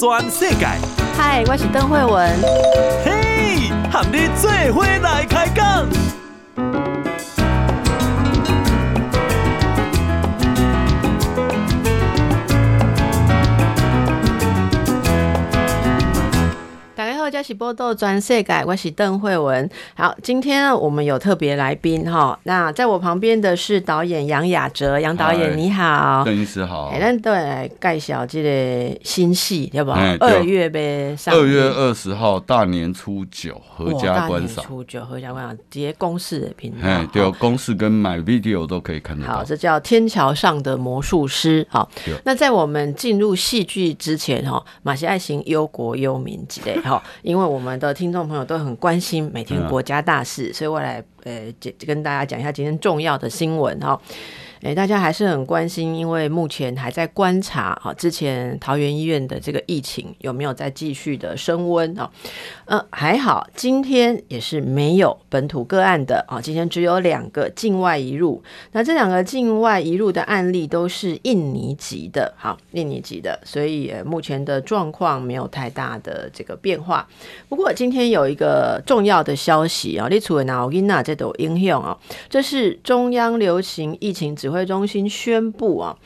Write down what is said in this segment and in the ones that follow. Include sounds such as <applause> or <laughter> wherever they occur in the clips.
全世界。嗨，我是邓惠文。嘿，和你做伙来开讲。这是报道全世改，我是邓惠文。好，今天呢，我们有特别来宾哈。那在我旁边的是导演杨雅哲，杨导演你好，邓医师好。哎，咱都来介绍这个新戏，要不好？二月呗，二月二十号大年初九，合家观赏。初九合家观赏，直接公视的频道。哎，对，公视跟 MyVideo 都可以看得到。好，这叫《天桥上的魔术师》。好，那在我们进入戏剧之前哈，马西爱情忧国忧民之类哈。因为我们的听众朋友都很关心每天国家大事，所以我来呃跟大家讲一下今天重要的新闻哈。哎，大家还是很关心，因为目前还在观察啊，之前桃园医院的这个疫情有没有在继续的升温啊？呃，还好，今天也是没有本土个案的啊，今天只有两个境外移入。那这两个境外移入的案例都是印尼籍的，好，印尼籍的，所以目前的状况没有太大的这个变化。不过今天有一个重要的消息啊，你除了脑音啊，这都影响啊，这是中央流行疫情指挥中心宣布啊，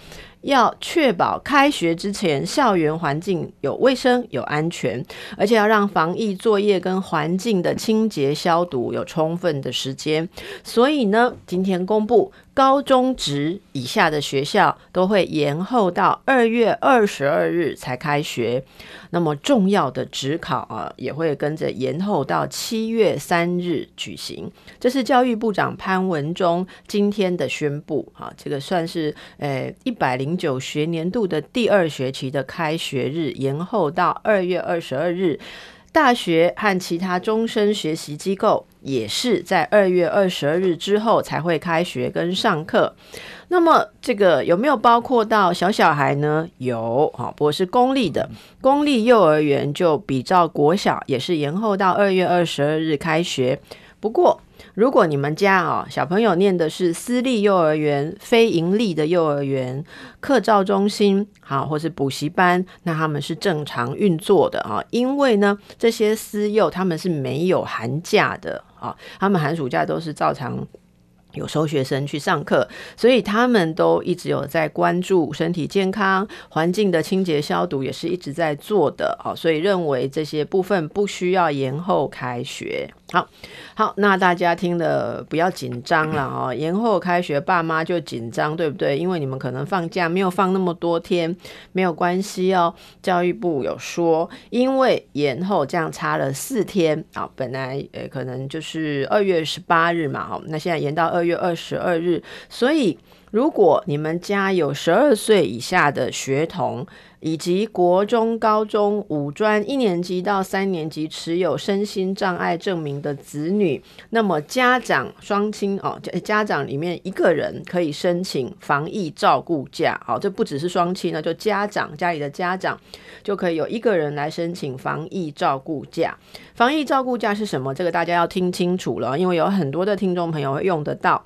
要确保开学之前校园环境有卫生、有安全，而且要让防疫作业跟环境的清洁消毒有充分的时间。所以呢，今天公布。高中职以下的学校都会延后到二月二十二日才开学，那么重要的职考啊也会跟着延后到七月三日举行。这是教育部长潘文忠今天的宣布啊，这个算是呃一百零九学年度的第二学期的开学日延后到二月二十二日。大学和其他终身学习机构也是在二月二十二日之后才会开学跟上课。那么这个有没有包括到小小孩呢？有，哈，不过是公立的，公立幼儿园就比照国小也是延后到二月二十二日开学。不过，如果你们家哦小朋友念的是私立幼儿园、非盈利的幼儿园、课照中心，好，或是补习班，那他们是正常运作的啊。因为呢，这些私幼他们是没有寒假的啊，他们寒暑假都是照常。有收学生去上课，所以他们都一直有在关注身体健康、环境的清洁消毒，也是一直在做的。好，所以认为这些部分不需要延后开学。好，好，那大家听了不要紧张了 <clears throat> 哦。延后开学，爸妈就紧张，对不对？因为你们可能放假没有放那么多天，没有关系哦。教育部有说，因为延后这样差了四天啊，本来呃可能就是二月十八日嘛，好，那现在延到二月二十二日，所以如果你们家有十二岁以下的学童，以及国中、高中、五专一年级到三年级持有身心障碍证明的子女，那么家长双亲哦，家长里面一个人可以申请防疫照顾假。好，这不只是双亲呢，就家长家里的家长就可以有一个人来申请防疫照顾假。防疫照顾假是什么？这个大家要听清楚了，因为有很多的听众朋友会用得到。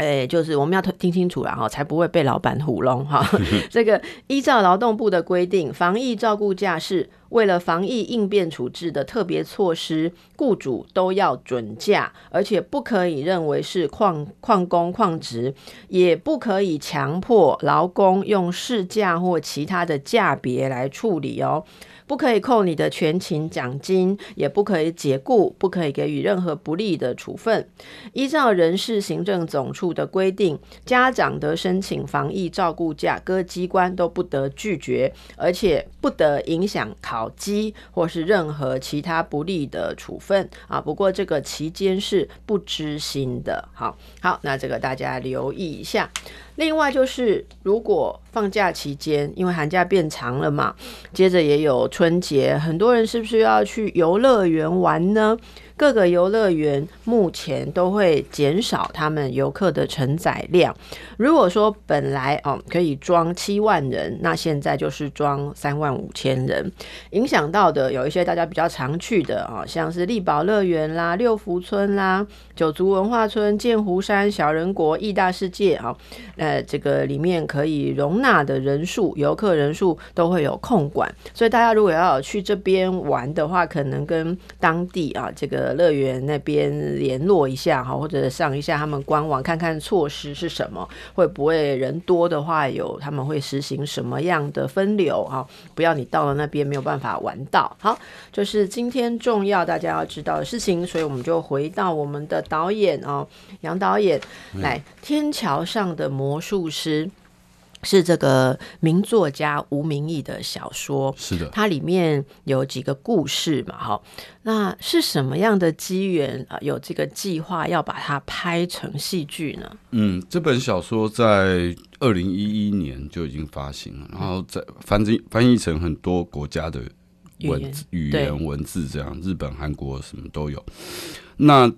哎，就是我们要听清楚了哈，才不会被老板糊弄哈。<laughs> 这个依照劳动部的规定，防疫照顾假是为了防疫应变处置的特别措施，雇主都要准假，而且不可以认为是旷旷工旷职，也不可以强迫劳工用事假或其他的假别来处理哦。不可以扣你的全勤奖金，也不可以解雇，不可以给予任何不利的处分。依照人事行政总处的规定，家长的申请防疫照顾假，各机关都不得拒绝，而且不得影响考绩或是任何其他不利的处分啊。不过这个期间是不知心的。好，好，那这个大家留意一下。另外就是，如果放假期间，因为寒假变长了嘛，接着也有春节，很多人是不是要去游乐园玩呢？各个游乐园目前都会减少他们游客的承载量。如果说本来哦可以装七万人，那现在就是装三万五千人。影响到的有一些大家比较常去的啊，像是丽宝乐园啦、六福村啦、九族文化村、剑湖山、小人国、义大世界啊，呃，这个里面可以容纳的人数、游客人数都会有控管，所以大家如果要去这边玩的话，可能跟当地啊这个。乐园那边联络一下哈，或者上一下他们官网看看措施是什么，会不会人多的话有他们会实行什么样的分流哈，不要你到了那边没有办法玩到。好，就是今天重要大家要知道的事情，所以我们就回到我们的导演哦，杨导演来《天桥上的魔术师》。是这个名作家吴明义的小说，是的，它里面有几个故事嘛，哈，那是什么样的机缘啊？有这个计划要把它拍成戏剧呢？嗯，这本小说在二零一一年就已经发行了，然后在翻译翻译成很多国家的文字语言，文字，这样日本、韩国什么都有。那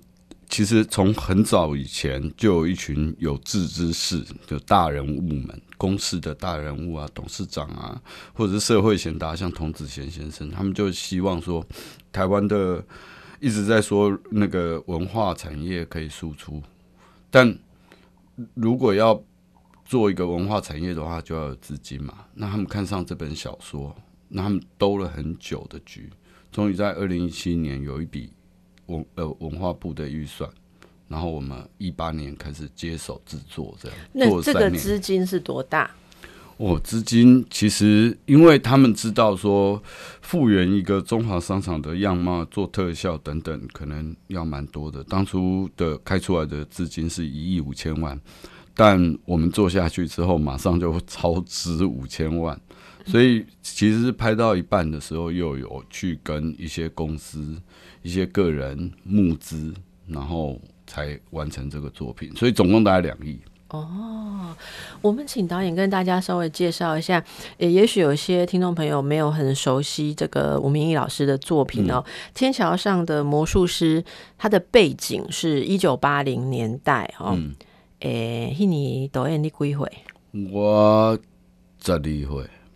其实从很早以前就有一群有志之士，就大人物们，公司的大人物啊，董事长啊，或者是社会贤达，像童子贤先生，他们就希望说，台湾的一直在说那个文化产业可以输出，但如果要做一个文化产业的话，就要有资金嘛。那他们看上这本小说，那他们兜了很久的局，终于在二零一七年有一笔。文呃文化部的预算，然后我们一八年开始接手制作，这样。那这个资金是多大？哦，资金其实因为他们知道说复原一个中华商场的样貌，做特效等等，可能要蛮多的。当初的开出来的资金是一亿五千万，但我们做下去之后，马上就超支五千万，所以其实是拍到一半的时候，又有去跟一些公司。一些个人募资，然后才完成这个作品，所以总共大概两亿。哦，我们请导演跟大家稍微介绍一下，也也许有些听众朋友没有很熟悉这个吴明义老师的作品哦，嗯《天桥上的魔术师》，他的背景是一九八零年代哦。嗯。诶，那年导演你几岁？我十二岁。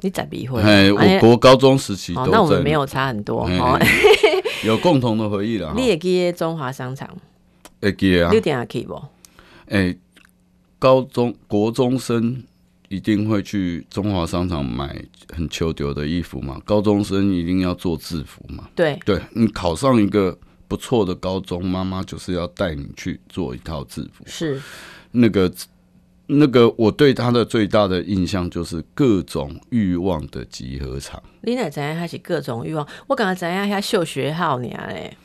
你十二岁？哎，我国高中时期都。哦，那我们没有差很多哦。有共同的回忆了。你也记得中华商场？会记啊。六点还可以不？哎，高中国中生一定会去中华商场买很秋丢的衣服嘛？高中生一定要做制服嘛？对，对你考上一个不错的高中，妈妈就是要带你去做一套制服。是那个。那个我对他的最大的印象就是各种欲望的集合场。你哪知影还是各种欲望？我刚刚知影遐秀学号呢嘞，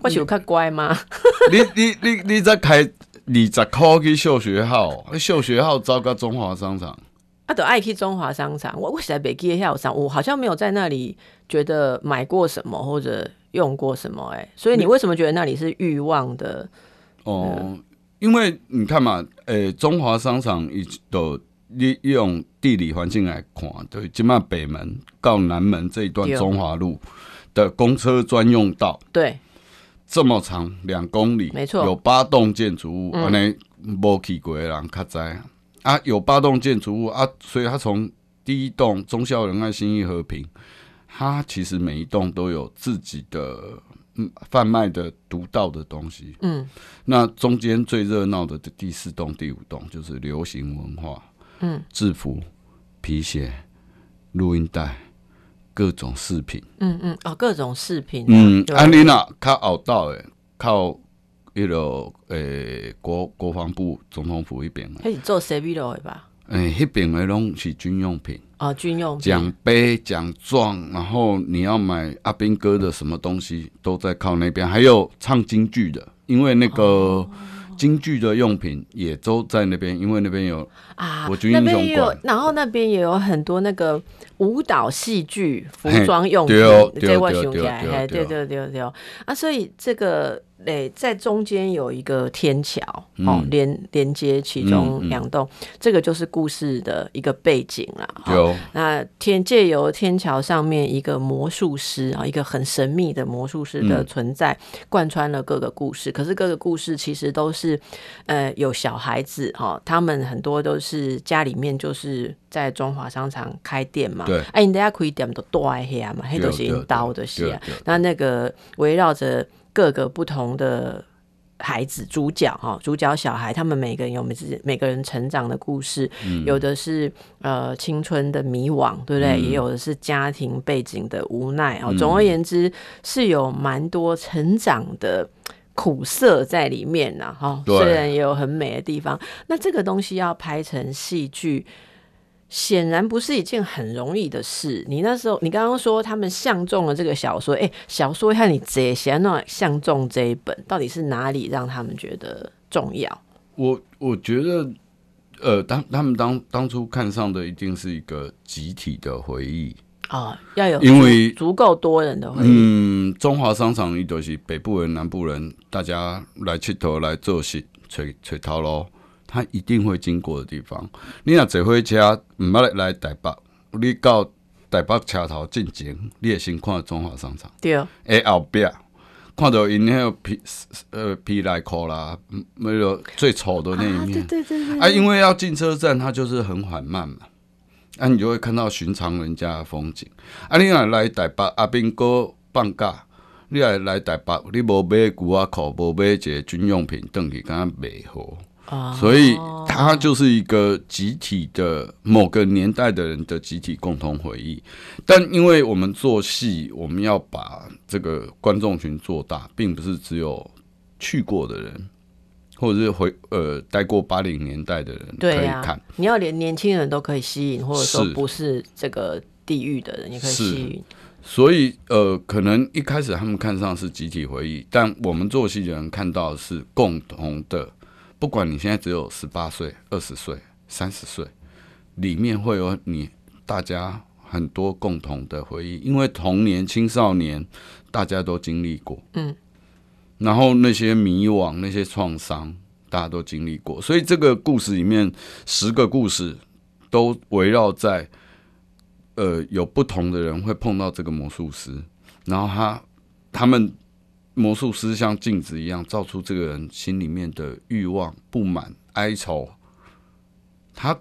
我是有较乖吗？你你你你在开二十块去秀学号，秀学号招个中华商场。啊，都爱去中华商场。我我实在北记得遐有啥，我好像没有在那里觉得买过什么或者用过什么哎。所以你为什么觉得那里是欲望的？哦。嗯因为你看嘛，诶、欸，中华商场一都利用地理环境来看，对，起码北门到南门这一段中华路的公车专用道，对，这么长两公里，没错，有八栋建筑物，安尼无去过的人较知。啊，有八栋建筑物啊，所以它从第一栋忠孝仁爱信义和平，它其实每一栋都有自己的。贩卖的独到的东西，嗯，那中间最热闹的第四栋、第五栋就是流行文化，嗯，制服、皮鞋、录音带、各种饰品，嗯嗯，哦，各种饰品，嗯，安妮娜靠奥道诶，靠一楼诶国国防部总统府一边，开始做 C B 了吧？嗯，迄边的拢是军用品啊、哦，军用品奖杯、奖状，然后你要买阿兵哥的什么东西，都在靠那边。还有唱京剧的，因为那个京剧的用品也都在那边，因为那边有啊，我军英雄馆，然后那边也有很多那个舞蹈、戏剧、服装用品，对对对对对对对对对对啊，所以这个。诶，在中间有一个天桥哦，连连接其中两栋，这个就是故事的一个背景了。有那天借由天桥上面一个魔术师啊，一个很神秘的魔术师的存在，贯穿了各个故事。可是各个故事其实都是呃有小孩子哈，他们很多都是家里面就是在中华商场开店嘛。对，哎，你等下可以点都多一些嘛，黑都是用刀的些。那那个围绕着。各个不同的孩子，主角哈，主角小孩，他们每个人有每自己每个人成长的故事，嗯、有的是呃青春的迷惘，对不对？嗯、也有的是家庭背景的无奈啊。嗯、总而言之，是有蛮多成长的苦涩在里面呐。哈，对虽然也有很美的地方，那这个东西要拍成戏剧。显然不是一件很容易的事。你那时候，你刚刚说他们相中了这个小说，哎、欸，小说看你这些，那相中这一本，到底是哪里让他们觉得重要？我我觉得，呃，当他们当当初看上的一定是一个集体的回忆啊、哦，要有因为足够多人的回忆。嗯，中华商场一都是北部人、南部人，大家来佚佗来做戏，吹吹头喽。他一定会经过的地方，你若坐火车唔捌来来台北，你到台北车头进前，你会先看中华商场。对，诶后壁看到因迄个皮呃皮内裤啦，没有最丑的那一面。啊对对对对。啊，因为要进车站，它就是很缓慢嘛，啊，你就会看到寻常人家的风景。啊，你若来台北阿兵哥放假，你若来台北，你无买旧啊裤，无买一个军用品，等于敢袂好。所以，它就是一个集体的某个年代的人的集体共同回忆。但因为我们做戏，我们要把这个观众群做大，并不是只有去过的人，或者是回呃待过八零年代的人可以看。啊、你要连年轻人都可以吸引，或者说不是这个地域的人也可以吸引。所以，呃，可能一开始他们看上是集体回忆，但我们做戏的人看到是共同的。不管你现在只有十八岁、二十岁、三十岁，里面会有你大家很多共同的回忆，因为童年、青少年大家都经历过，嗯，然后那些迷惘、那些创伤，大家都经历过，所以这个故事里面十个故事都围绕在，呃，有不同的人会碰到这个魔术师，然后他他们。魔术师像镜子一样照出这个人心里面的欲望、不满、哀愁，他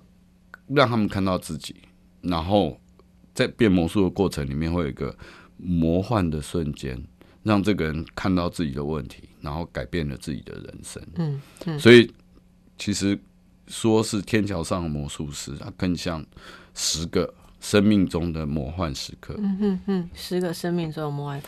让他们看到自己，然后在变魔术的过程里面会有一个魔幻的瞬间，让这个人看到自己的问题，然后改变了自己的人生。嗯嗯，所以其实说是天桥上的魔术师，他更像十个生命中的魔幻时刻。嗯哼哼，十个生命中的魔幻。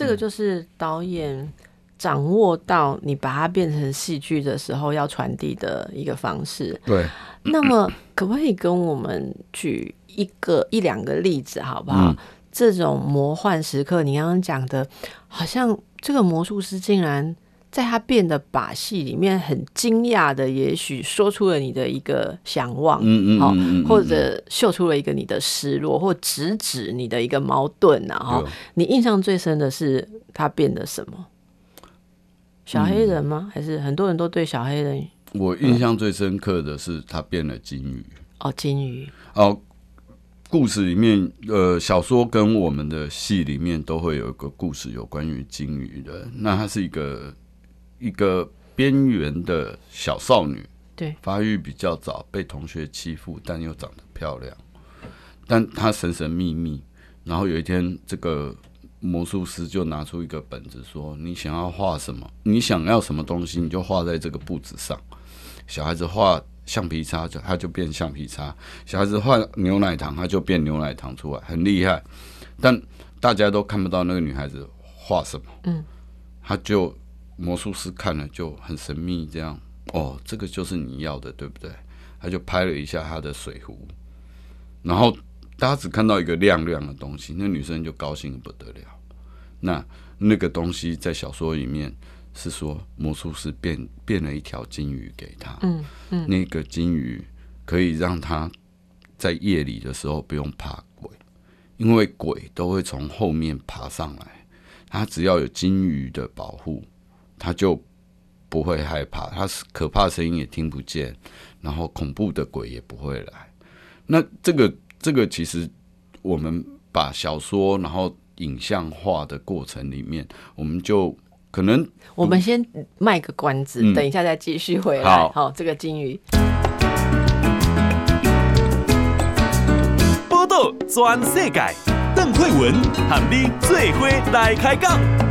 这个就是导演掌握到你把它变成戏剧的时候要传递的一个方式。对，那么可不可以跟我们举一个一两个例子，好不好？嗯、这种魔幻时刻，你刚刚讲的，好像这个魔术师竟然。在他变的把戏里面，很惊讶的，也许说出了你的一个想望，嗯嗯，嗯，或者秀出了一个你的失落，或直指你的一个矛盾呐，哈。你印象最深的是他变的什么？小黑人吗？嗯、还是很多人都对小黑人？我印象最深刻的是他变了金鱼。哦，金鱼。哦，故事里面，呃，小说跟我们的戏里面都会有一个故事，有关于金鱼的。那它是一个。一个边缘的小少女，对，发育比较早，被同学欺负，但又长得漂亮。但她神神秘秘。然后有一天，这个魔术师就拿出一个本子，说：“你想要画什么？你想要什么东西，你就画在这个布子上。”小孩子画橡皮擦，就他就变橡皮擦；小孩子画牛奶糖，他就变牛奶糖出来，很厉害。但大家都看不到那个女孩子画什么。嗯，他就。魔术师看了就很神秘，这样哦，这个就是你要的，对不对？他就拍了一下他的水壶，然后大家只看到一个亮亮的东西，那女生就高兴的不得了。那那个东西在小说里面是说，魔术师变变了一条金鱼给他，嗯嗯，那个金鱼可以让他在夜里的时候不用怕鬼，因为鬼都会从后面爬上来，他只要有金鱼的保护。他就不会害怕，他是可怕的声音也听不见，然后恐怖的鬼也不会来。那这个这个其实我们把小说然后影像化的过程里面，我们就可能我们先卖个关子，嗯、等一下再继续回来。好，好，这个金鱼报道全世界，邓惠文喊你最伙来开讲。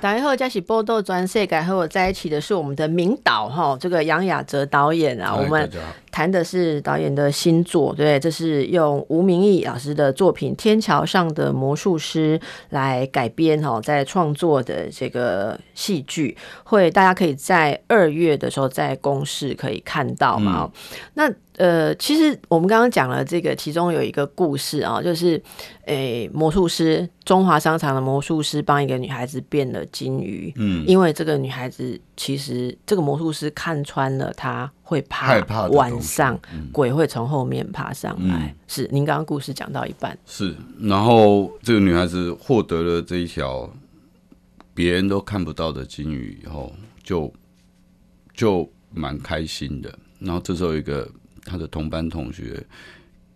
然后嘉喜波豆专世改和我在一起的是我们的名导哈，这个杨雅哲导演啊，我们谈的是导演的新作，对，这是用吴明义老师的作品《天桥上的魔术师》来改编哈，在创作的这个戏剧，会大家可以在二月的时候在公视可以看到嘛，嗯、那。呃，其实我们刚刚讲了这个，其中有一个故事啊，就是，诶，魔术师中华商场的魔术师帮一个女孩子变了金鱼，嗯，因为这个女孩子其实这个魔术师看穿了她会怕害怕晚上鬼会从后面爬上来。嗯、是，您刚刚故事讲到一半，是，然后这个女孩子获得了这一条别人都看不到的金鱼以后，就就蛮开心的。然后这时候一个。他的同班同学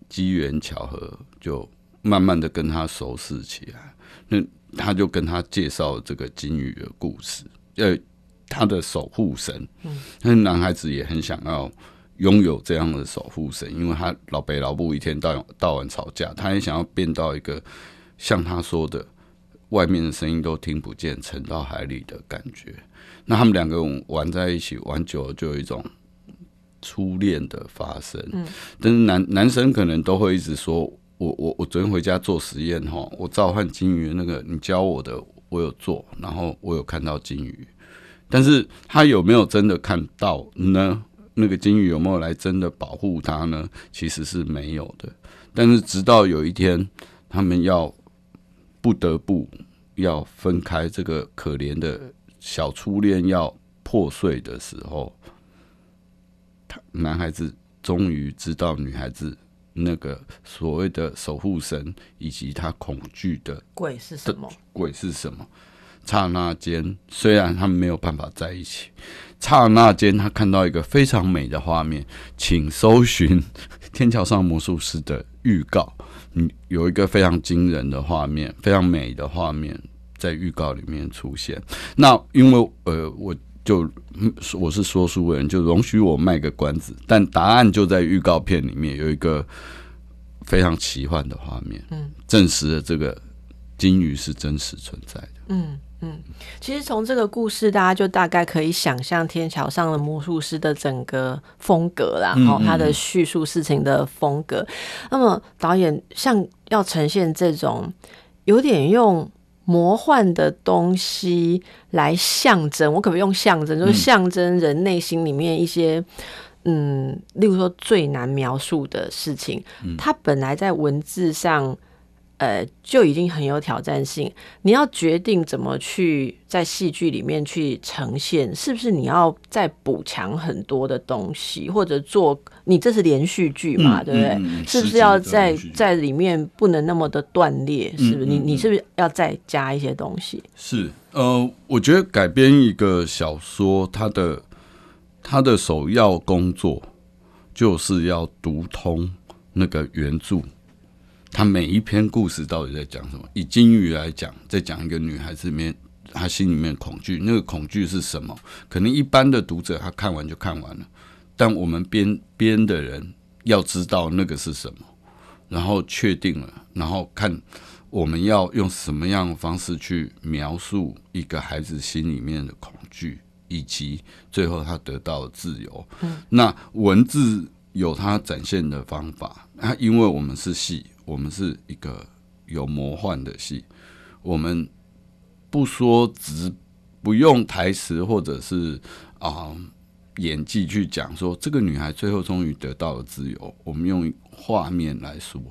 机缘巧合，就慢慢的跟他熟识起来。那他就跟他介绍这个金鱼的故事，呃，他的守护神。嗯，那男孩子也很想要拥有这样的守护神，因为他老北老布一天到到晚吵架，他也想要变到一个像他说的，外面的声音都听不见，沉到海里的感觉。那他们两个人玩在一起，玩久了就有一种。初恋的发生，嗯，但是男男生可能都会一直说，我我我昨天回家做实验哈，我召唤金鱼那个你教我的，我有做，然后我有看到金鱼，但是他有没有真的看到呢？那个金鱼有没有来真的保护他呢？其实是没有的。但是直到有一天，他们要不得不要分开，这个可怜的小初恋要破碎的时候。男孩子终于知道女孩子那个所谓的守护神以及他恐惧的鬼是什么？鬼是什么？刹那间，虽然他们没有办法在一起，刹那间他看到一个非常美的画面，请搜寻《天桥上魔术师》的预告。嗯，有一个非常惊人的画面，非常美的画面在预告里面出现。那因为呃，我。就我是说书人，就容许我卖个关子，但答案就在预告片里面有一个非常奇幻的画面，嗯，证实了这个金鱼是真实存在的。嗯嗯，其实从这个故事，大家就大概可以想象天桥上的魔术师的整个风格啦，然后他的叙述事情的风格。那么导演像要呈现这种有点用。魔幻的东西来象征，我可不可以用象征？就是象征人内心里面一些，嗯，例如说最难描述的事情，它本来在文字上。呃，就已经很有挑战性。你要决定怎么去在戏剧里面去呈现，是不是你要再补强很多的东西，或者做你这是连续剧嘛，嗯、对不对？嗯、是不是要在在里面不能那么的断裂？是不是？你你是不是要再加一些东西？是，呃，我觉得改编一个小说，它的它的首要工作就是要读通那个原著。他每一篇故事到底在讲什么？以金鱼来讲，在讲一个女孩子里面，她心里面恐惧，那个恐惧是什么？可能一般的读者他看完就看完了，但我们编编的人要知道那个是什么，然后确定了，然后看我们要用什么样的方式去描述一个孩子心里面的恐惧，以及最后他得到的自由。嗯，那文字有它展现的方法，啊，因为我们是戏。我们是一个有魔幻的戏，我们不说直不用台词或者是啊、呃、演技去讲说这个女孩最后终于得到了自由，我们用画面来说，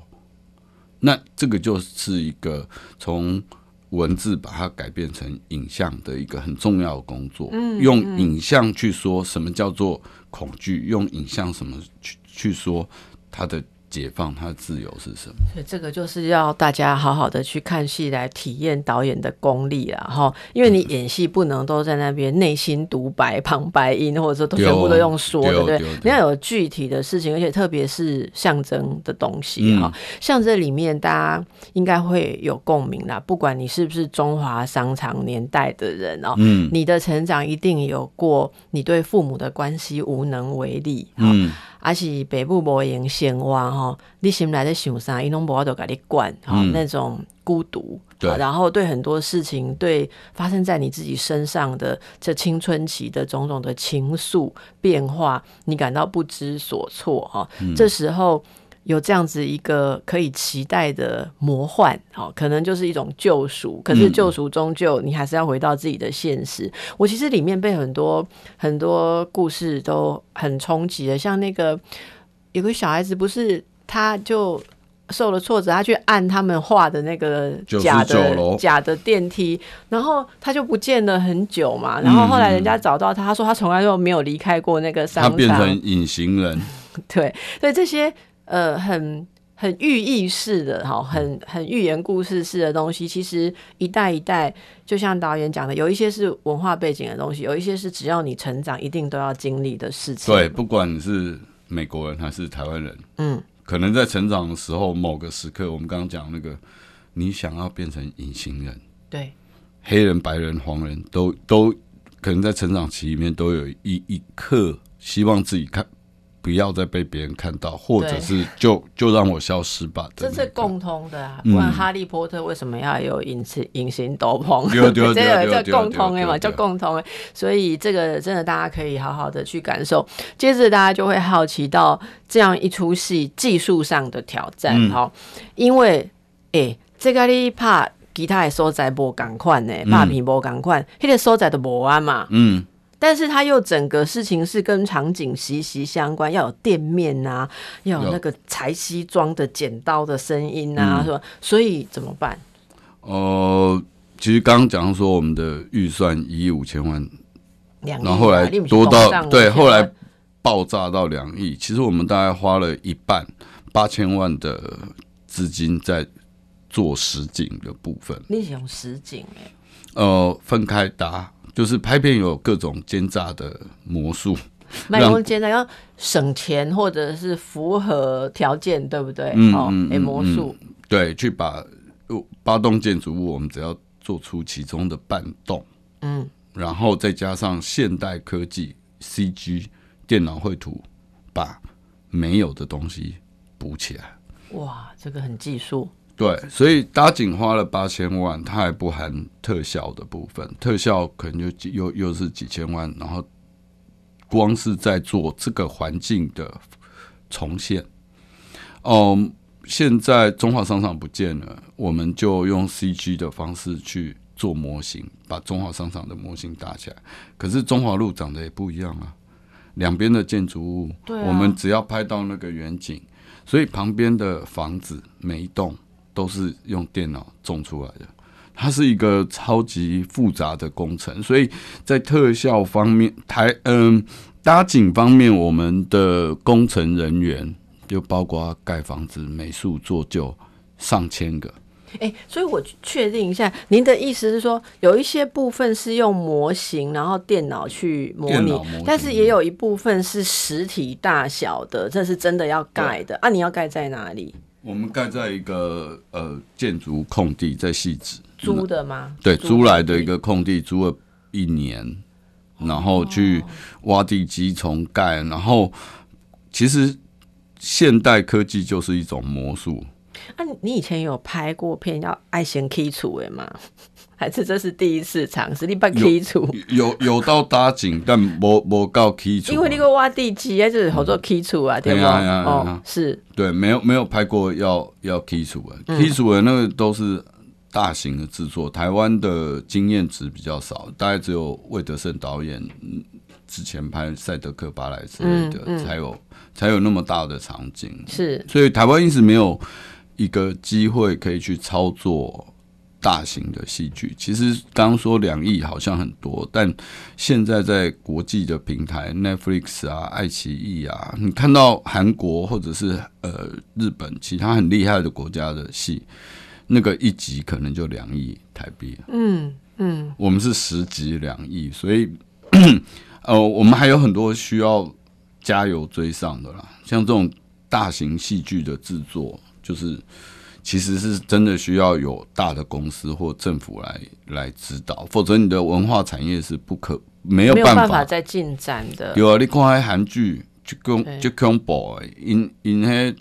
那这个就是一个从文字把它改变成影像的一个很重要的工作。嗯，用影像去说什么叫做恐惧，用影像什么去去说它的。解放，他的自由是什么？所以这个就是要大家好好的去看戏，来体验导演的功力了哈。因为你演戏不能都在那边内心独白、旁白音，或者说都全部都用说的，对不对？你要有具体的事情，而且特别是象征的东西哈。像这里面大家应该会有共鸣啦，不管你是不是中华商场年代的人哦，嗯，你的成长一定有过你对父母的关系无能为力，嗯。还是北部无闲闲话吼，你心内在想啥，伊拢无法度甲你管哈，那种孤独，对，然后对很多事情，对发生在你自己身上的这青春期的种种的情愫变化，你感到不知所措哈，嗯、这时候。有这样子一个可以期待的魔幻，好，可能就是一种救赎。可是救赎终究你还是要回到自己的现实。嗯、我其实里面被很多很多故事都很冲击的，像那个有个小孩子，不是他就受了挫折，他去按他们画的那个假的假的电梯，然后他就不见了很久嘛。然后后来人家找到他，他说他从来都没有离开过那个商场，他变成隐形人。对，所以这些。呃，很很寓意式的哈，很很寓言故事式的东西，其实一代一代，就像导演讲的，有一些是文化背景的东西，有一些是只要你成长，一定都要经历的事情。对，不管你是美国人还是台湾人，嗯，可能在成长的时候，某个时刻，我们刚刚讲那个，你想要变成隐形人，对，黑人、白人、黄人都都可能在成长期里面都有一一刻希望自己看。不要再被别人看到，或者是就就让我消失吧。这是共通的啊！不然哈利波特为什么要有隐形隐形斗篷？<laughs> 这个叫共通的嘛，叫共通的。所以这个真的大家可以好好的去感受。接着大家就会好奇到这样一出戏技术上的挑战哈，因为诶，这个你拍其他的所在无共款呢，拍片无共款，那个所在都无啊嘛。嗯。但是它又整个事情是跟场景息息相关，要有店面啊，要有那个裁西装的剪刀的声音啊，是吧、嗯？所以怎么办？呃，其实刚刚讲说我们的预算一亿五千万，两，然后后来多到对，后来爆炸到两亿。其实我们大概花了一半八千万的资金在做实景的部分。你是用实景哎？呃，分开搭。就是拍片有各种奸诈的魔术，卖弄奸诈要省钱或者是符合条件，对不对？嗯、哦，哎，魔术、嗯，对，去把八栋建筑物，我们只要做出其中的半栋，嗯，然后再加上现代科技 CG 电脑绘图，把没有的东西补起来。哇，这个很技术。对，所以搭景花了八千万，它还不含特效的部分，特效可能就又又是几千万，然后光是在做这个环境的重现。嗯，现在中华商场不见了，我们就用 CG 的方式去做模型，把中华商场的模型搭起来。可是中华路长得也不一样啊，两边的建筑物，我们只要拍到那个远景，所以旁边的房子每一栋。都是用电脑种出来的，它是一个超级复杂的工程，所以在特效方面，台嗯搭景方面，我们的工程人员就包括盖房子、美术做旧上千个。哎、欸，所以我确定一下，您的意思是说，有一些部分是用模型，然后电脑去模拟，但是也有一部分是实体大小的，这是真的要盖的啊？你要盖在哪里？我们盖在一个呃建筑空地，在汐止租的吗？对，租来的一个空地，租了一年，然后去挖地基重盖。然后其实现代科技就是一种魔术。啊，你以前有拍过片要爱先基础的吗？<laughs> 还是这是第一次尝试？你把基础有有，有到搭景，但没没到基础。因为那个挖地基啊，就是好多基础啊，对吧？哦，是对，没有没有拍过要要基础的，基础的那个都是大型的制作，台湾的经验值比较少，大概只有魏德圣导演之前拍《赛德克巴莱》之类的，嗯嗯、才有才有那么大的场景。是，所以台湾一直没有一个机会可以去操作。大型的戏剧。其实刚刚说两亿好像很多，但现在在国际的平台，Netflix 啊、爱奇艺啊，你看到韩国或者是呃日本其他很厉害的国家的戏，那个一集可能就两亿台币。嗯嗯，我们是十集两亿，所以 <clears throat> 呃，我们还有很多需要加油追上的啦。像这种大型戏剧的制作，就是。其实是真的需要有大的公司或政府来来指导，否则你的文化产业是不可没有办法，再进展的。有啊，你看那韩剧就跟就恐怖，因因为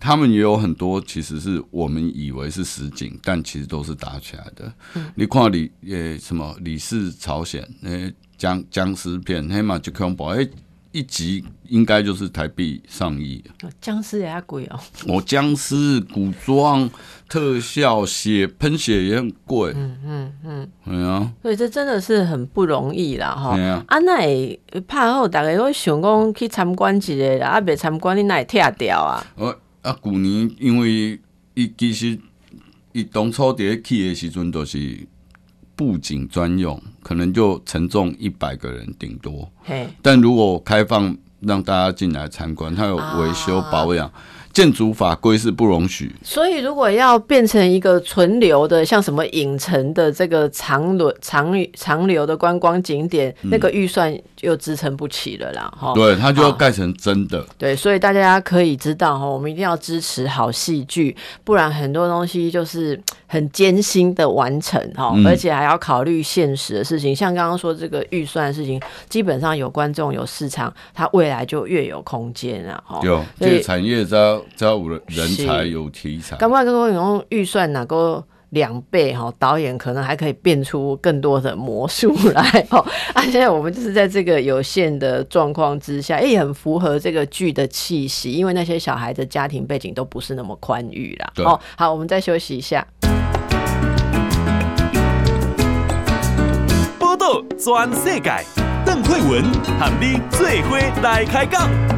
他们也有很多其实是我们以为是实景，但其实都是打起来的。嗯、你看李呃什么李氏朝鲜那僵僵尸片，黑马就恐怖哎。一集应该就是台币上亿，僵尸也要贵哦。我僵尸古装特效血喷血也很贵，嗯嗯嗯，对啊，所以这真的是很不容易啦哈。啊，那会拍后大家会想讲去参观一下啦，啊，别参观你那会拆掉啊？哦，啊，旧年因为伊其实伊当初伫去的时阵就是。布景专用，可能就承重一百个人顶多。但如果开放让大家进来参观，它有维修保养。啊建筑法规是不容许，所以如果要变成一个存留的，像什么影城的这个长轮长长流的观光景点，嗯、那个预算又支撑不起了啦。哈，对，它就要盖成真的。对，所以大家可以知道哈，我们一定要支持好戏剧，不然很多东西就是很艰辛的完成哈，嗯、而且还要考虑现实的事情。像刚刚说这个预算的事情，基本上有观众有市场，它未来就越有空间啊。哈，有这个产业在。只要有人才有题材，刚刚刚用预算哪个两倍哈，导演可能还可以变出更多的魔术来 <laughs> 哦。啊，现在我们就是在这个有限的状况之下，也很符合这个剧的气息，因为那些小孩的家庭背景都不是那么宽裕啦。哦，好，我们再休息一下。报道全世界，邓惠文和你最伙来开讲。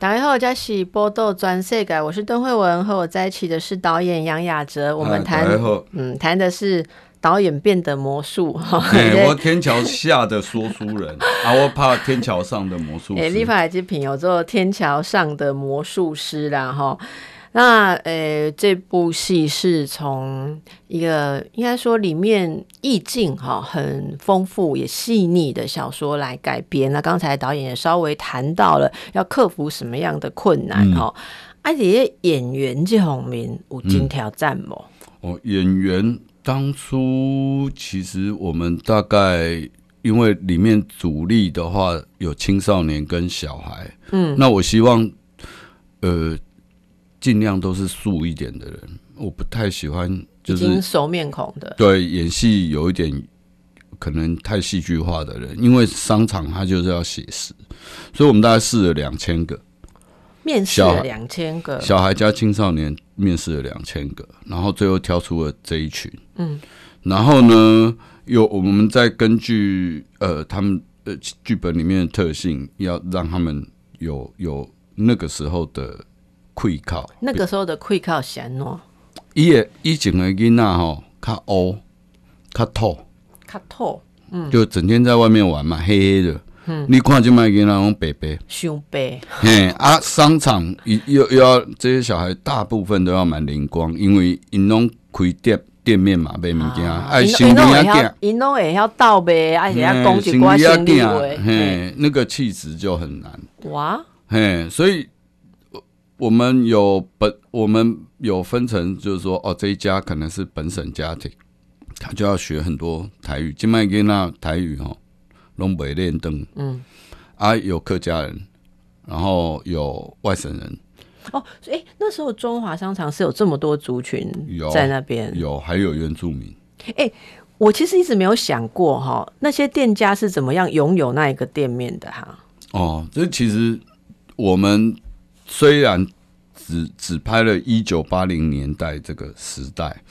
大家好，我是报道全世改，我是邓惠文，和我在一起的是导演杨雅哲。我们谈，嗯，谈的是导演变的魔术。对、我天桥下的说书人啊，我怕天桥上的魔术师。<laughs> 哎、欸，立法海基品有做天桥上的魔术师啦，哈。那呃、欸，这部戏是从一个应该说里面意境哈很丰富也细腻的小说来改编。那刚才导演也稍微谈到了要克服什么样的困难哈。而且、嗯啊、演员这方面有真挑战吗？哦，演员当初其实我们大概因为里面主力的话有青少年跟小孩，嗯，那我希望呃。尽量都是素一点的人，我不太喜欢就是熟面孔的。对，演戏有一点可能太戏剧化的人，因为商场他就是要写实，所以我们大概试了两千个，面试了两千个小孩加青少年，面试了两千个，然后最后挑出了这一群。嗯，然后呢，有我们再根据呃他们呃剧本里面的特性，要让他们有有那个时候的。会靠那个时候的会靠显喏，伊个以前的囡仔吼，较乌，较土，较土，嗯，就整天在外面玩嘛，黑黑的，嗯，你看就卖囡仔拢白白，伤白，嘿啊，商场又又要这些小孩，大部分都要蛮灵光，因为因拢开店店面嘛，卖物件，爱新兵啊店，因拢会晓倒卖，而且要讲一寡生理话，嘿，那个气质就很难，哇，嘿，所以。我们有本，我们有分成，就是说，哦，这一家可能是本省家庭，他就要学很多台语，金麦跟那台语哈，拢北练灯，嗯，啊，有客家人，然后有外省人，哦，哎、欸，那时候中华商场是有这么多族群在那边，有，还有原住民，哎、欸，我其实一直没有想过哈，那些店家是怎么样拥有那一个店面的哈？哦，这其实我们。虽然只只拍了一九八零年代这个时代，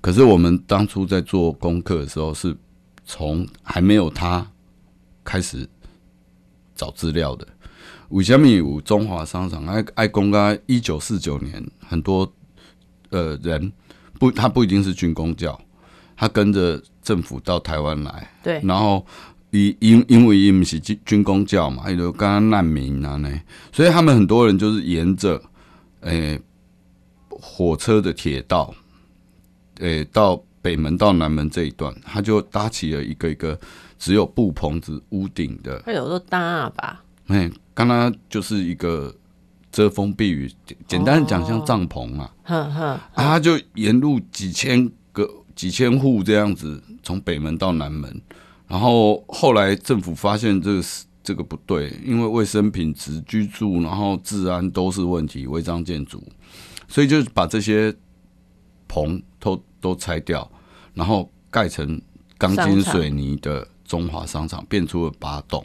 可是我们当初在做功课的时候，是从还没有他开始找资料的。为什么有中华商场爱爱公开一九四九年很多呃人不，他不一定是军工教，他跟着政府到台湾来，对，然后因因因为因为是军军工教嘛，有刚刚难民啊呢，所以他们很多人就是沿着诶、欸、火车的铁道，诶、欸、到北门到南门这一段，他就搭起了一个一个只有布棚子屋顶的，他有时候搭吧，哎，刚刚就是一个。遮风避雨，简单的讲像帐篷啊，哦、呵呵。啊，他就沿路几千个、几千户这样子，从北门到南门，然后后来政府发现这个这个不对，因为卫生品质、居住，然后治安都是问题，违章建筑，所以就把这些棚都都拆掉，然后盖成钢筋水泥的中华商场，变出了八栋，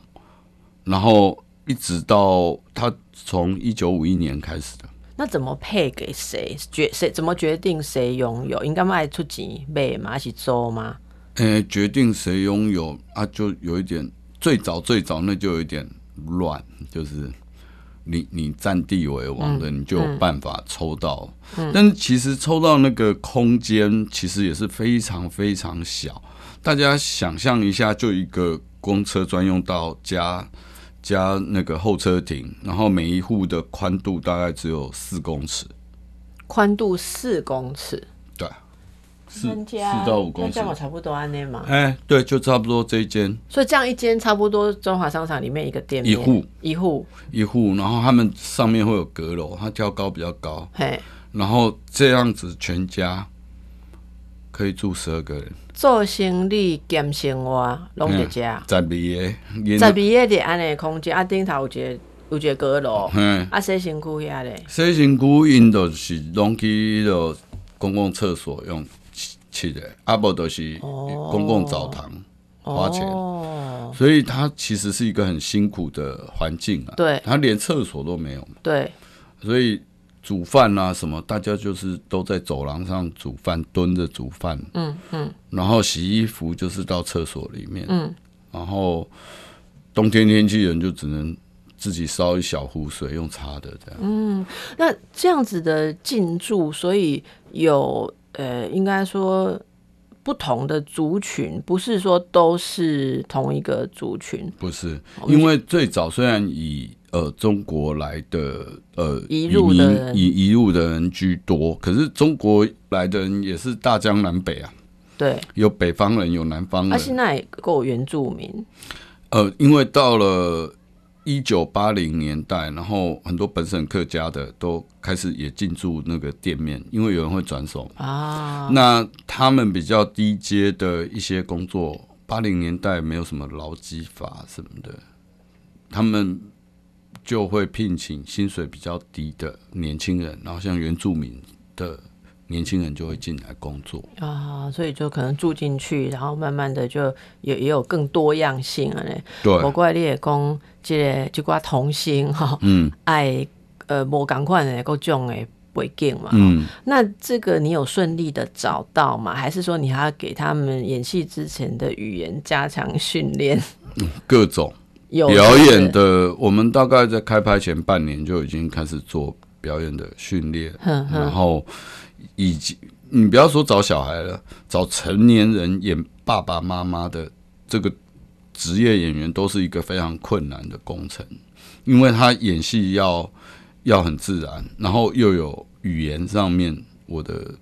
然后。一直到他从一九五一年开始的，那怎么配给谁？决谁怎么决定谁拥有？应该卖出几倍吗？还是租吗？诶、欸，决定谁拥有啊，就有一点最早最早那就有一点乱，就是你你占地为王的，你就有办法抽到。嗯嗯、但是其实抽到那个空间其实也是非常非常小，大家想象一下，就一个公车专用道加。加那个候车亭，然后每一户的宽度大概只有四公尺，宽度四公尺，对，四四到五公尺，差不多安内嘛。哎，对，就差不多这一间。所以这样一间差不多中华商场里面一个店面，一户一户一户，然后他们上面会有阁楼，它挑高比较高，嘿，然后这样子全家可以住十二个人。做生意兼生活，拢在家。在边个，在边个的安尼空间，啊顶头有一个有一个阁楼，嗯，啊洗身躯遐咧。洗身躯因都是拢去了公共厕所用去的，啊无都是公共澡堂花钱，哦，所以他其实是一个很辛苦的环境啊。对，他连厕所都没有。对，所以。煮饭啊，什么？大家就是都在走廊上煮饭，蹲着煮饭。嗯嗯。然后洗衣服就是到厕所里面。嗯。然后冬天天气冷，就只能自己烧一小壶水用擦的这样。嗯，那这样子的进驻，所以有呃，应该说不同的族群，不是说都是同一个族群。不是，因为最早虽然以呃，中国来的呃移入的人移移入的人居多，可是中国来的人也是大江南北啊。对，有北方人，有南方人。啊，现在也够原住民。呃，因为到了一九八零年代，然后很多本省客家的都开始也进驻那个店面，因为有人会转手啊。那他们比较低阶的一些工作，八零年代没有什么劳基法什么的，他们。就会聘请薪水比较低的年轻人，然后像原住民的年轻人就会进来工作啊，所以就可能住进去，然后慢慢的就也也有更多样性了嘞。对，我过你也讲这个就挂童星哈，嗯，爱呃无同款的各种的背景嘛，嗯，那这个你有顺利的找到吗？还是说你还要给他们演戏之前的语言加强训练？嗯，<laughs> 各种有。表演的，我们大概在开拍前半年就已经开始做表演的训练，然后以及你不要说找小孩了，找成年人演爸爸妈妈的这个职业演员都是一个非常困难的工程，因为他演戏要要很自然，然后又有语言上面我的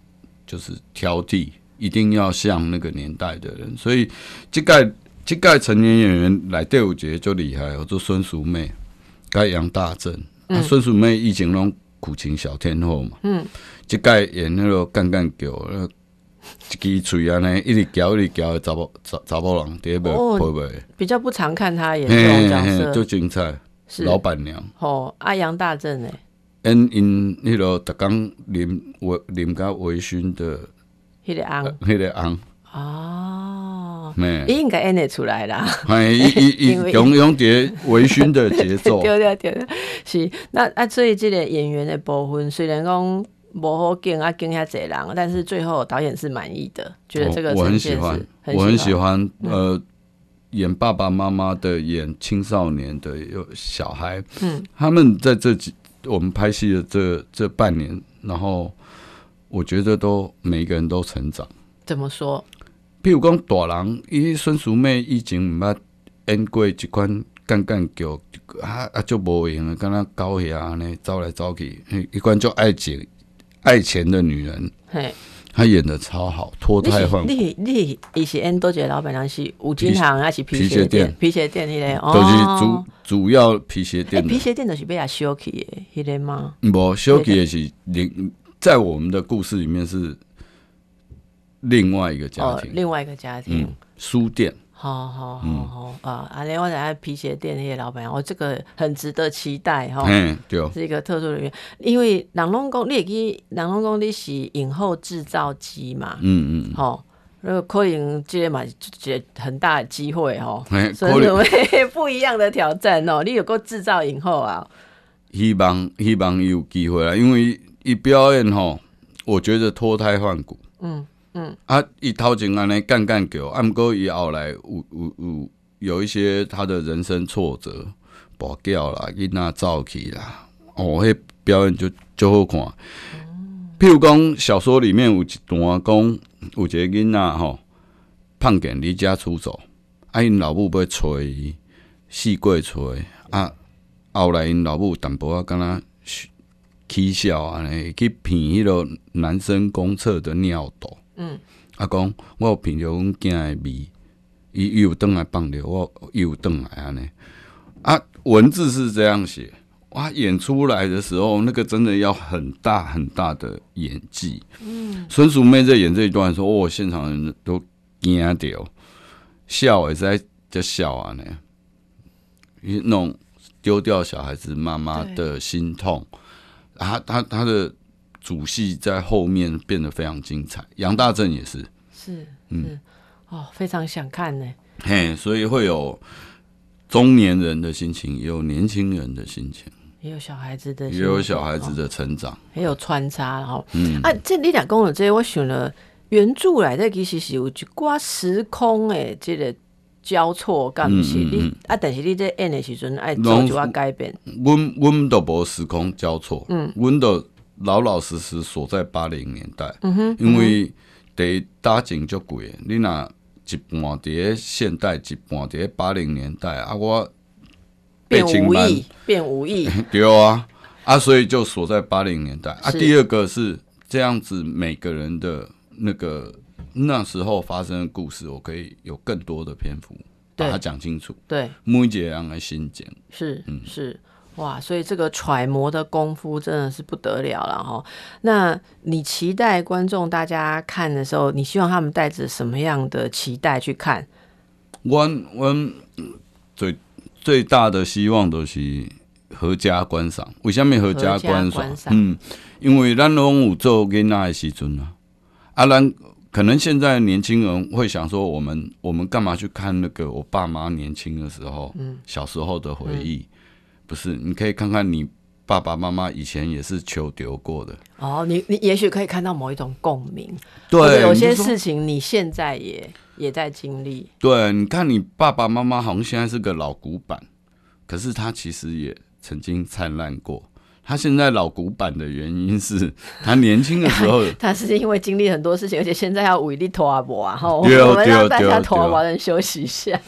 就是挑剔，一定要像那个年代的人，所以这个。这届成年演员来第五节就厉害，我做孙淑妹，该杨大正。孙、嗯啊、淑妹以前拢苦情小天后嘛，嗯，即届演那个干干叫，那一支嘴安尼一直叫一直叫的查某查查某人，第一部会不会？比较不常看他演这种角色，就精彩。是老板娘。哦，阿杨大正诶，因因迄个特刚啉微啉加微醺的，迄个昂，那个昂。哦，伊应该演得出来啦。哎，伊伊伊 <laughs> 用用点微醺的节奏。<laughs> 对对对，是那啊，所以这个演员的部分虽然讲无好见啊，见遐侪人，但是最后导演是满意的，觉得这个我很喜欢，我很喜欢。呃，演爸爸妈妈的，演青少年的，有小孩，嗯，他们在这几我们拍戏的这这半年，然后。我觉得都每一个人都成长。怎么说？譬如讲大人，伊孙淑妹以前毋捌演过一款干干剧，啊啊就无用，敢若狗遐安尼走来走去，一款叫爱情爱钱的女人。嘿，她演的超好，脱胎换骨。你你以前多杰老板娘是五金行还是皮鞋店？皮鞋店迄个，都是主主要皮鞋店。皮鞋店都是被他修起的，迄个吗？无修起的是另在我们的故事里面是。另外一个家庭，哦、另外一个家庭，嗯、书店，好好好好啊！啊，另外在皮鞋店那些老板，哦，这个很值得期待哈。嗯，对，是一个特殊人员，因为人拢讲，你也可以，人拢讲你是影后制造机嘛。嗯嗯，好，如果可能这个嘛，就很大的机会哈。所以 <laughs> 不一样的挑战哦，你有过制造影后啊？希望希望有机会啊，因为一表演吼，我觉得脱胎换骨。嗯。嗯啊，伊头前安尼干干叫，啊，毋过伊后来有有有有一些他的人生挫折，跋筊啦，囡仔走去啦，哦，迄表演就就好看。譬如讲小说里面有一段讲，有一个囡仔吼，叛逆离家出走，啊，因老母要找伊，四过找，啊，后来因老母淡薄仔敢若起笑安尼去骗迄个男生公厕的尿斗。嗯，阿公，我有品着阮囝的味，伊伊有倒来放着，我伊有倒来安尼。啊，文字是这样写，哇，演出来的时候，那个真的要很大很大的演技。嗯，孙淑妹在演这一段的时候，哦，现场人都惊掉，笑也是在在笑啊呢，一种丢掉小孩子妈妈的心痛，啊，他他的。主戏在后面变得非常精彩，杨大正也是，是，嗯，哦，非常想看呢。嘿，所以会有中年人的心情，也有年轻人的心情，也有小孩子的，也有小孩子的成长，也有穿插，然后，嗯，啊，这你俩讲的这些，我想了原著来的其实是有一挂时空的，这个交错，干不是？你啊？但是你在演的时阵爱做就要改变，阮阮都无时空交错，嗯，阮都。老老实实锁在八零年代，因为得搭景就贵，你那一半伫现代，一半伫八零年代啊，我变无意，变无意，<laughs> 对啊，啊，所以就锁在八零年代。啊。第二个是这样子，每个人的那个那时候发生的故事，我可以有更多的篇幅把它讲清楚。对，每一个人的心境是，嗯，是。哇，所以这个揣摩的功夫真的是不得了了哈。那你期待观众大家看的时候，你希望他们带着什么样的期待去看？我我最最大的希望都是合家观赏。为什么合家观赏？嗯，因为咱拢有做囡仔的时阵啊，啊，咱可能现在年轻人会想说，我们我们干嘛去看那个我爸妈年轻的时候，嗯，小时候的回忆。嗯不是，你可以看看你爸爸妈妈以前也是求丢过的哦。你你也许可以看到某一种共鸣，对，有些事情你现在也也在经历。对，你看你爸爸妈妈好像现在是个老古板，可是他其实也曾经灿烂过。他现在老古板的原因是他年轻的时候，<laughs> 他是因为经历很多事情，而且现在要委力拖阿伯啊，哈，我们让大家拖阿伯人休息一下。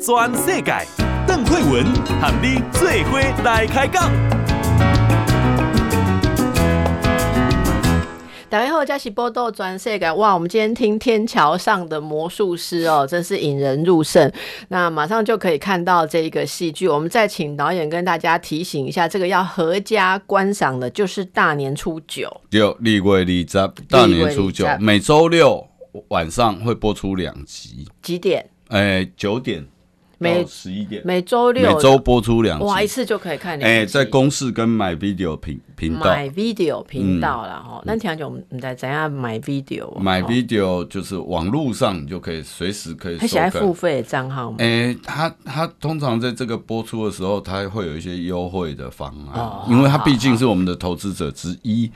全世界，邓惠文和你最伙来开讲。大家好，这是报道全世界。哇，我们今天听《天桥上的魔术师》哦，真是引人入胜。那马上就可以看到这一个戏剧。我们再请导演跟大家提醒一下，这个要合家观赏的，就是大年初九。有立位立杂，大年初九，每周六晚上会播出两集。几点？哎，九点。每十一点，每周六每周播出两集，哇，一次就可以看两集。哎，在公视跟 My Video 频频道，My Video 频道了哈。那听讲我们在怎样 My Video？My Video 就是网络上你就可以随时可以。他现在付费账号吗？哎，他他通常在这个播出的时候，他会有一些优惠的方案，因为他毕竟是我们的投资者之一。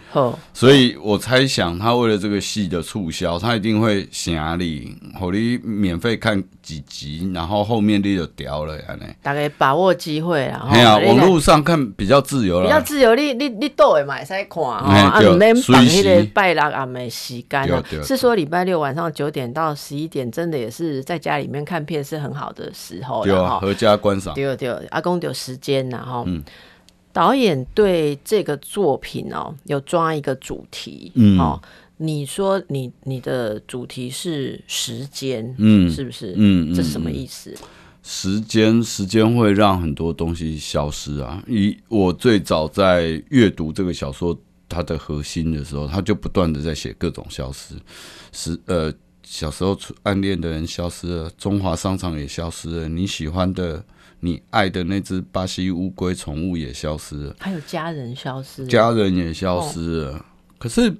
所以我猜想他为了这个戏的促销，他一定会想里，好你免费看几集，然后后面的。你就掉了呀。大概把握机会啦。哎呀，网络上看比较自由了。比较自由，你你你倒的嘛会使看哦，啊，唔免绑迄个拜六暗的时间啊。是说礼拜六晚上九点到十一点，真的也是在家里面看片是很好的时候。对啊，合家观赏。对对，阿公有时间然后。嗯。导演对这个作品哦，有抓一个主题，嗯，哦，你说你你的主题是时间，嗯，是不是？嗯，这是什么意思？时间，时间会让很多东西消失啊！以我最早在阅读这个小说它的核心的时候，他就不断的在写各种消失，是呃，小时候暗恋的人消失了，中华商场也消失了，你喜欢的。你爱的那只巴西乌龟宠物也消失了，还有家人消失，家人也消失了。哦、可是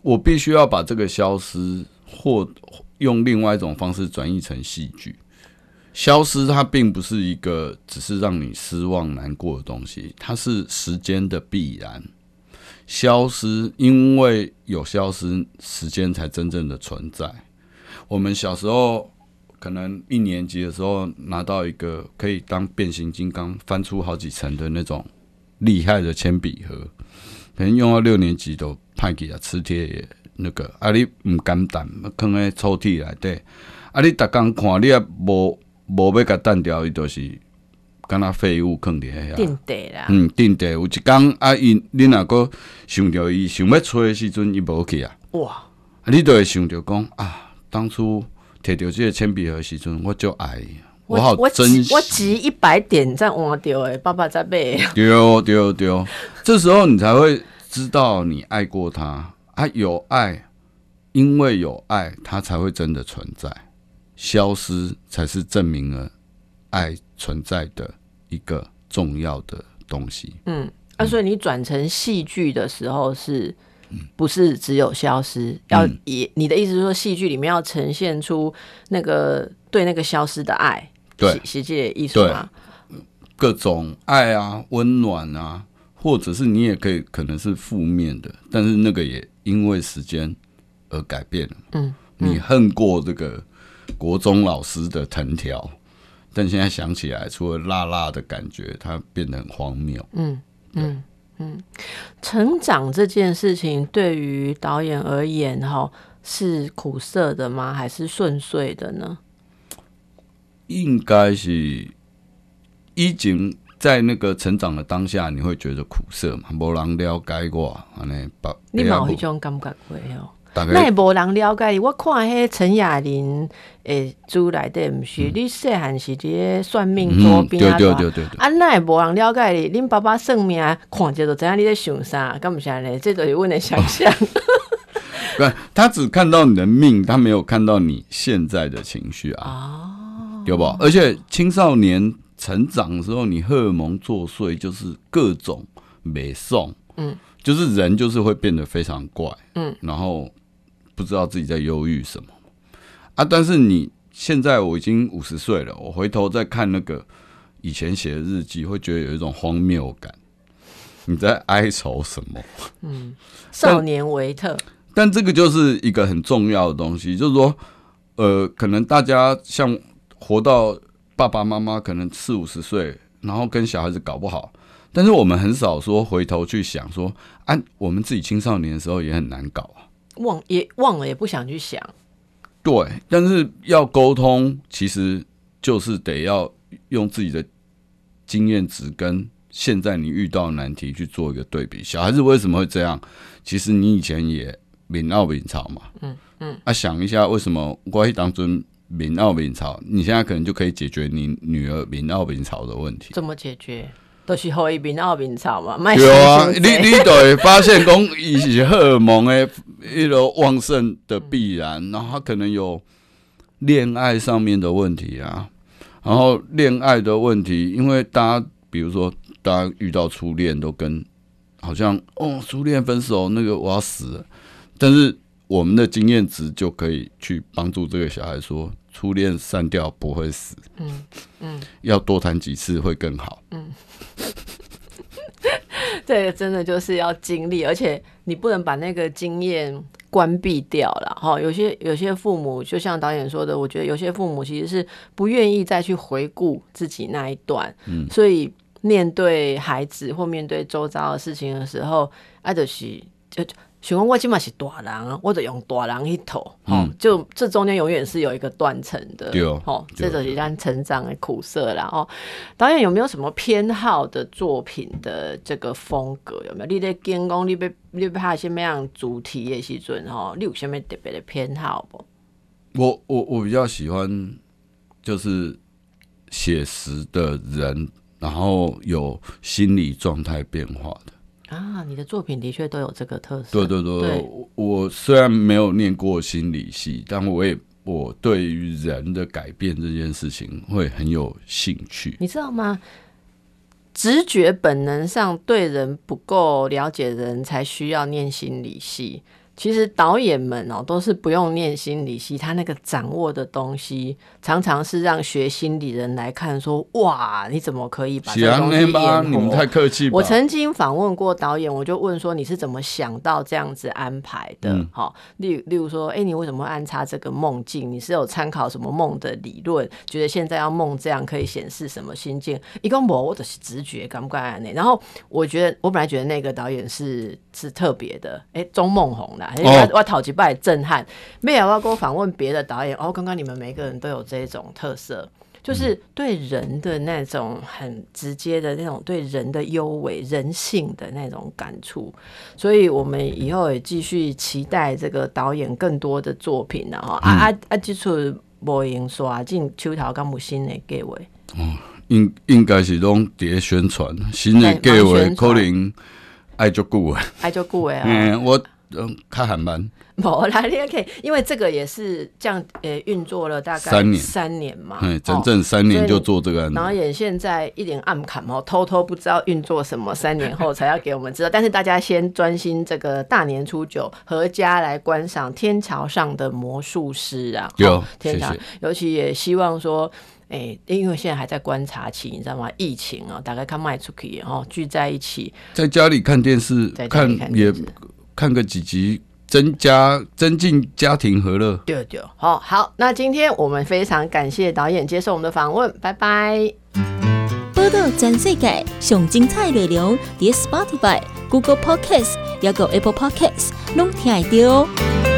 我必须要把这个消失，或用另外一种方式转译成戏剧。消失，它并不是一个只是让你失望难过的东西，它是时间的必然。消失，因为有消失，时间才真正的存在。我们小时候。可能一年级的时候拿到一个可以当变形金刚翻出好几层的那种厉害的铅笔盒，可能用到六年级都派给他磁铁那个，啊你唔敢弹，放在抽屉里对，啊你逐工看你也无无要甲弹掉，伊就是敢若废物放伫遐。定地啦，嗯，定地有一工啊，因恁若个想着伊想要吹的时阵，伊无去啊。哇！啊，你都会想着讲啊，当初。摕到这个铅笔盒时阵，我就爱，我好珍惜。我集一百点再换掉诶，爸爸在背。丢丢丢，这时候你才会知道你爱过他啊，有爱，因为有爱，他才会真的存在。消失才是证明了爱存在的一个重要的东西。嗯，啊，所以你转成戏剧的时候是。不是只有消失，要也你的意思是说，戏剧里面要呈现出那个对那个消失的爱，对，实际的艺术吗？各种爱啊，温暖啊，或者是你也可以可能是负面的，但是那个也因为时间而改变了。嗯，你恨过这个国中老师的藤条，但现在想起来，除了辣辣的感觉，它变得很荒谬。嗯嗯。嗯，成长这件事情对于导演而言，哈，是苦涩的吗？还是顺遂的呢？应该是，已经在那个成长的当下，你会觉得苦涩嘛？没人了解我，安尼，你冇一种感觉过哦。那也无人了解你。我看迄陈雅玲诶，主来的毋是你细汉时啲算命桌边啊，啊，那也无人了解你。恁爸爸算命，看着就知影你在想啥，敢毋是安尼？这都是阮的想象。<laughs> 不，他只看到你的命，他没有看到你现在的情绪啊。哦，有不？而且青少年成长的时候，你荷尔蒙作祟，就是各种美送，嗯，就是人就是会变得非常怪，嗯，然后。不知道自己在忧郁什么啊！但是你现在我已经五十岁了，我回头再看那个以前写的日记，会觉得有一种荒谬感。你在哀愁什么？嗯，少年维特。但这个就是一个很重要的东西，就是说，呃，可能大家像活到爸爸妈妈可能四五十岁，然后跟小孩子搞不好，但是我们很少说回头去想说，啊，我们自己青少年的时候也很难搞啊。忘也忘了，也不想去想。对，但是要沟通，其实就是得要用自己的经验值跟现在你遇到的难题去做一个对比。小孩子为什么会这样？其实你以前也明奥明吵嘛。嗯嗯。啊，想一下为什么关系当中明奥明吵，你现在可能就可以解决你女儿明奥明吵的问题。怎么解决？都是后一边奥面吵嘛。对啊，你你都会发现讲伊是荷尔蒙的。一个旺盛的必然，然后他可能有恋爱上面的问题啊，然后恋爱的问题，因为大家比如说大家遇到初恋都跟好像哦初恋分手那个我要死了，但是我们的经验值就可以去帮助这个小孩说初恋删掉不会死，嗯嗯，要多谈几次会更好，嗯。这个真的就是要经历，而且你不能把那个经验关闭掉了哈。有些有些父母，就像导演说的，我觉得有些父母其实是不愿意再去回顾自己那一段，嗯，所以面对孩子或面对周遭的事情的时候，爱德西就。请问我起码是大人，我得用大人一头，嗯，就这中间永远是有一个断层的，对哦，这就是让成长的苦涩啦。哦，导演有没有什么偏好的作品的这个风格？有没有？你在监工，你被你拍什么样主题的时阵？哈，你有什么特别的偏好不？我我我比较喜欢就是写实的人，然后有心理状态变化的。啊，你的作品的确都有这个特色。对对对，对我虽然没有念过心理系，但我也我对于人的改变这件事情会很有兴趣。你知道吗？直觉本能上对人不够了解人才需要念心理系。其实导演们哦，都是不用念心理系，他那个掌握的东西，常常是让学心理人来看说，哇，你怎么可以把这个东西演活？你们太客气。我曾经访问过导演，我就问说，你是怎么想到这样子安排的？好、嗯，例例如说，哎、欸，你为什么会安插这个梦境？你是有参考什么梦的理论？觉得现在要梦这样可以显示什么心境？一个我的是直觉，敢不敢呢？然后我觉得，我本来觉得那个导演是是特别的，哎、欸，钟孟宏的。我我讨击败震撼，没有要跟我访问别的导演哦。刚刚你们每个人都有这种特色，就是对人的那种很直接的那种对人的优美人性的那种感触，所以我们以后也继续期待这个导演更多的作品呢。哈、嗯、啊啊啊！这次无影刷进秋桃刚木新的计划，哦，应应该是拢在宣传新的计划，可能爱足久诶，爱足久诶嗯，我。嗯，开很慢。冇啦，你可以，因为这个也是这样，呃，运作了大概三年，三年嘛，嗯，整整三年就做这个案子。导演现在一点暗坎哦，偷偷不知道运作什么，三年后才要给我们知道。<laughs> 但是大家先专心这个大年初九，阖家来观赏《天桥上的魔术师》啊，有天桥，尤其也希望说，哎、欸，因为现在还在观察期，你知道吗？疫情啊，大概看卖出去哦，聚在一起，在家里看电视，看也。看个几集，增加增进家庭和乐。对对，好好。那今天我们非常感谢导演接受我们的访问，拜拜。播到全世界上精彩内容，伫 Spotify、Google Podcasts，还有 Apple Podcasts，拢听得到。